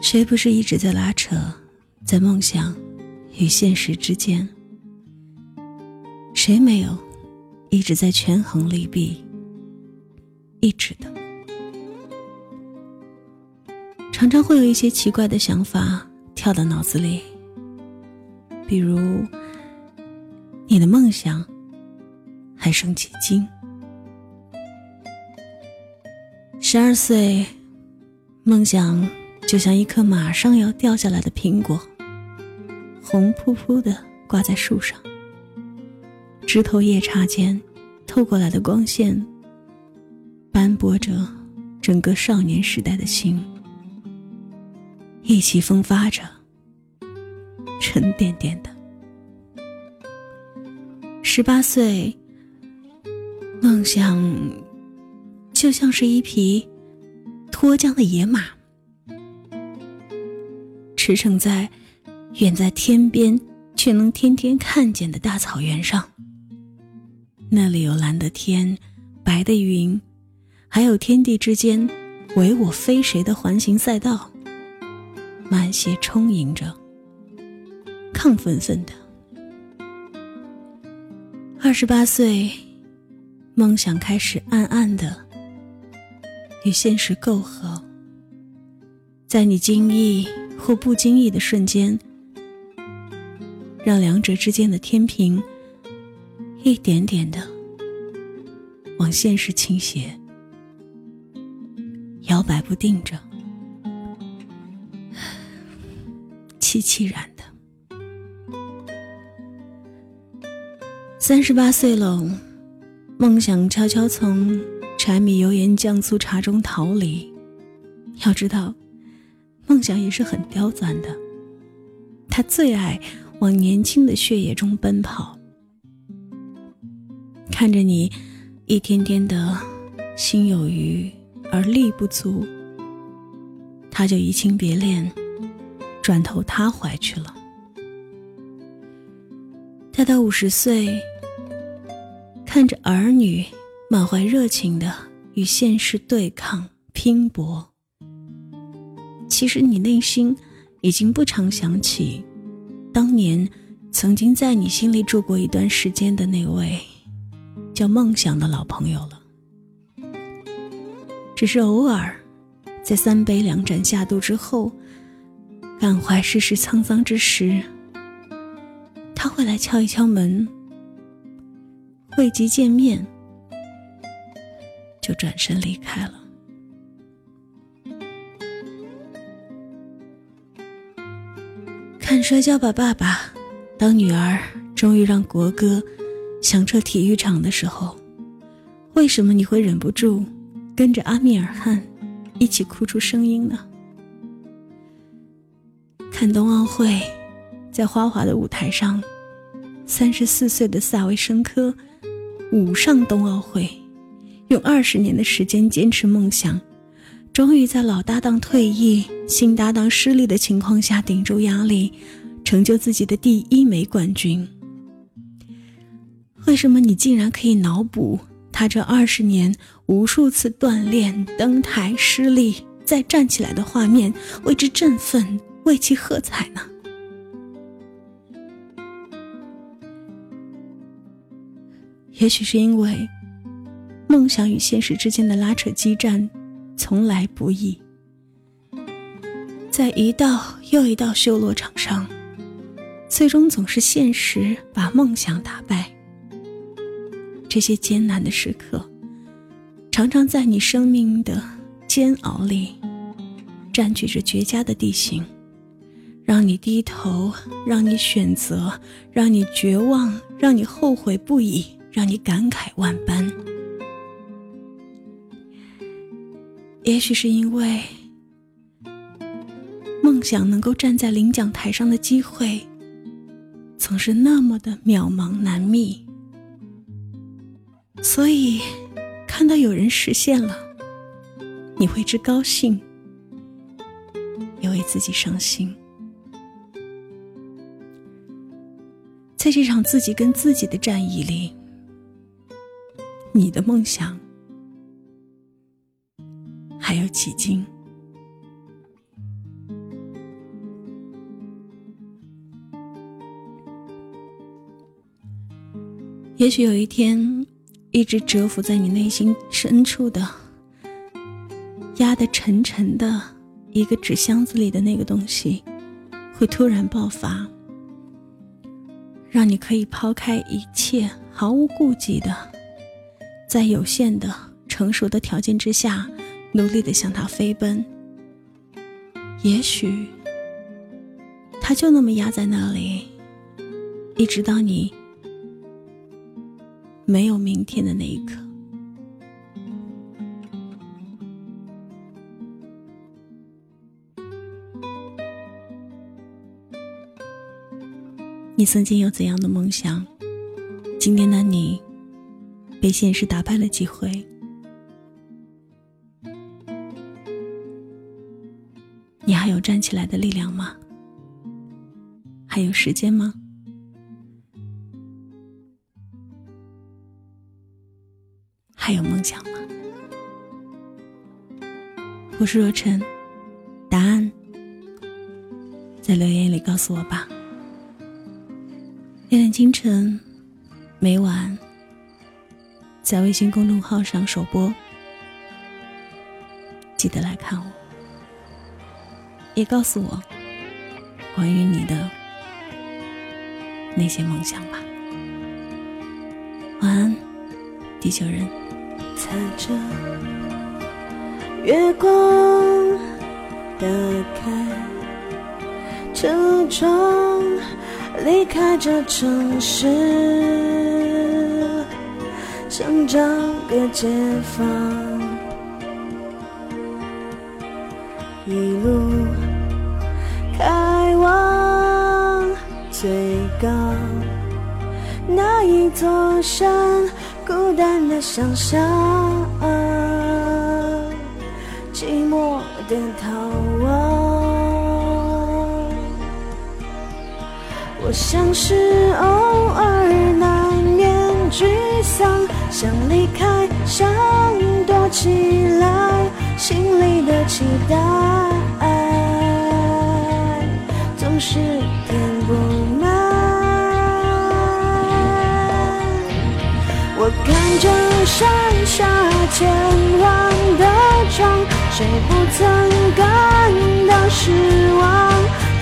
谁不是一直在拉扯，在梦想与现实之间？谁没有一直在权衡利弊？一直的，常常会有一些奇怪的想法跳到脑子里，比如你的梦想还剩几斤？十二岁，梦想就像一颗马上要掉下来的苹果，红扑扑的挂在树上，枝头叶杈间透过来的光线，斑驳着整个少年时代的心，意气风发着，沉甸甸的。十八岁，梦想。就像是一匹脱缰的野马，驰骋在远在天边却能天天看见的大草原上。那里有蓝的天，白的云，还有天地之间唯我非谁的环形赛道，满血充盈着，亢奋奋的。二十八岁，梦想开始暗暗的。与现实媾和，在你惊异或不经意的瞬间，让两者之间的天平一点点的往现实倾斜，摇摆不定着，凄凄然的。三十八岁了，梦想悄悄从。柴米油盐酱醋茶中逃离，要知道，梦想也是很刁钻的。他最爱往年轻的血液中奔跑。看着你一天天的心有余而力不足，他就移情别恋，转头他怀去了。他到五十岁，看着儿女。满怀热情的与现实对抗拼搏。其实你内心已经不常想起，当年曾经在你心里住过一段时间的那位叫梦想的老朋友了。只是偶尔，在三杯两盏下肚之后，感怀世事沧桑之时，他会来敲一敲门，汇集见面。就转身离开了。《摔跤吧，爸爸》，当女儿终于让国歌响彻体育场的时候，为什么你会忍不住跟着阿米尔汗一起哭出声音呢？看冬奥会，在花滑的舞台上，三十四岁的萨维申科舞上冬奥会。用二十年的时间坚持梦想，终于在老搭档退役、新搭档失利的情况下顶住压力，成就自己的第一枚冠军。为什么你竟然可以脑补他这二十年无数次锻炼、登台失利再站起来的画面，为之振奋、为其喝彩呢？也许是因为。梦想与现实之间的拉扯激战，从来不易。在一道又一道修罗场上，最终总是现实把梦想打败。这些艰难的时刻，常常在你生命的煎熬里，占据着绝佳的地形，让你低头，让你选择，让你绝望，让你后悔不已，让你感慨万般。也许是因为梦想能够站在领奖台上的机会，总是那么的渺茫难觅，所以看到有人实现了，你为之高兴，也为自己伤心。在这场自己跟自己的战役里，你的梦想。还有起劲。也许有一天，一直蛰伏在你内心深处的、压得沉沉的一个纸箱子里的那个东西，会突然爆发，让你可以抛开一切，毫无顾忌的，在有限的、成熟的条件之下，努力的向他飞奔。也许，他就那么压在那里，一直到你。没有明天的那一刻，你曾经有怎样的梦想？今天的你被现实打败了几回？站起来的力量吗？还有时间吗？还有梦想吗？我是若晨，答案在留言里告诉我吧。恋恋清晨，每晚在微信公众号上首播，记得来看我，也告诉我关于你的那些梦想吧。晚安，地球人。踩着月光打开车窗，离开这城市，想找个解放。一路最高那一座山。孤单的想象，寂寞的逃亡。我像是偶尔难免沮丧，想离开，想躲起来，心里的期待总是山下千万的窗，谁不曾感到失望？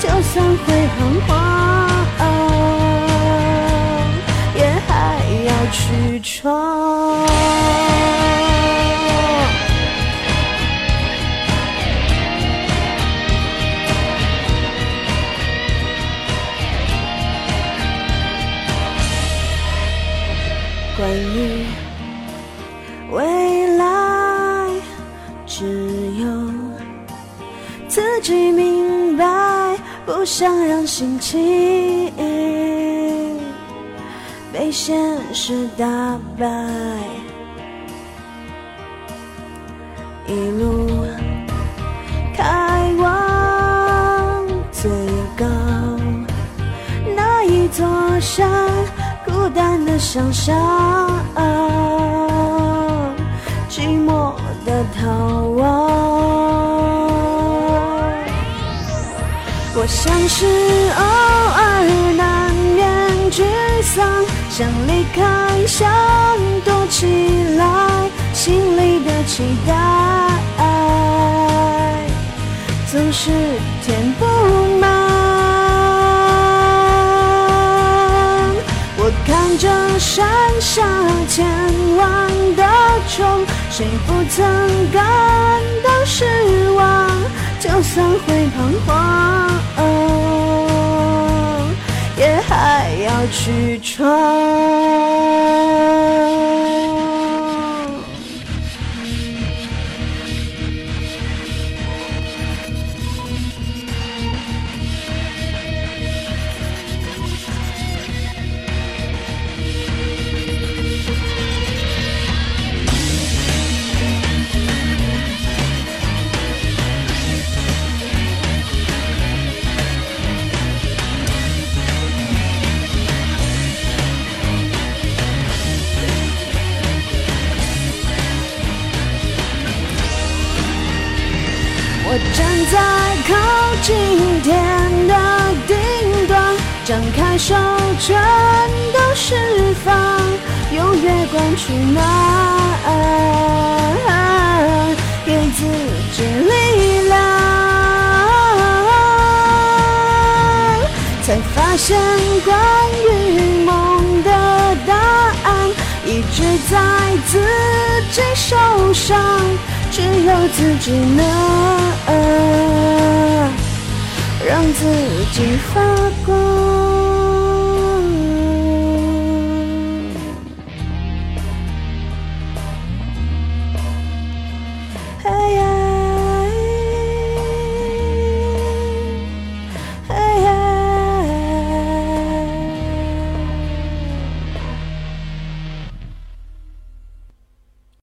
就算会彷徨，自己明白，不想让心情被现实打败。一路开往最高那一座山。孤单的想象，寂寞的逃亡。像是偶尔难免沮丧，想离开，想躲起来，心里的期待总是填不满。我看着山下千万的虫，谁不曾感到失望？就算去闯。站在靠近天的顶端，张开手，全都释放。用月光去暖？给自己力量，才发现关于梦的答案一直在自己手上，只有自己能让自己发光。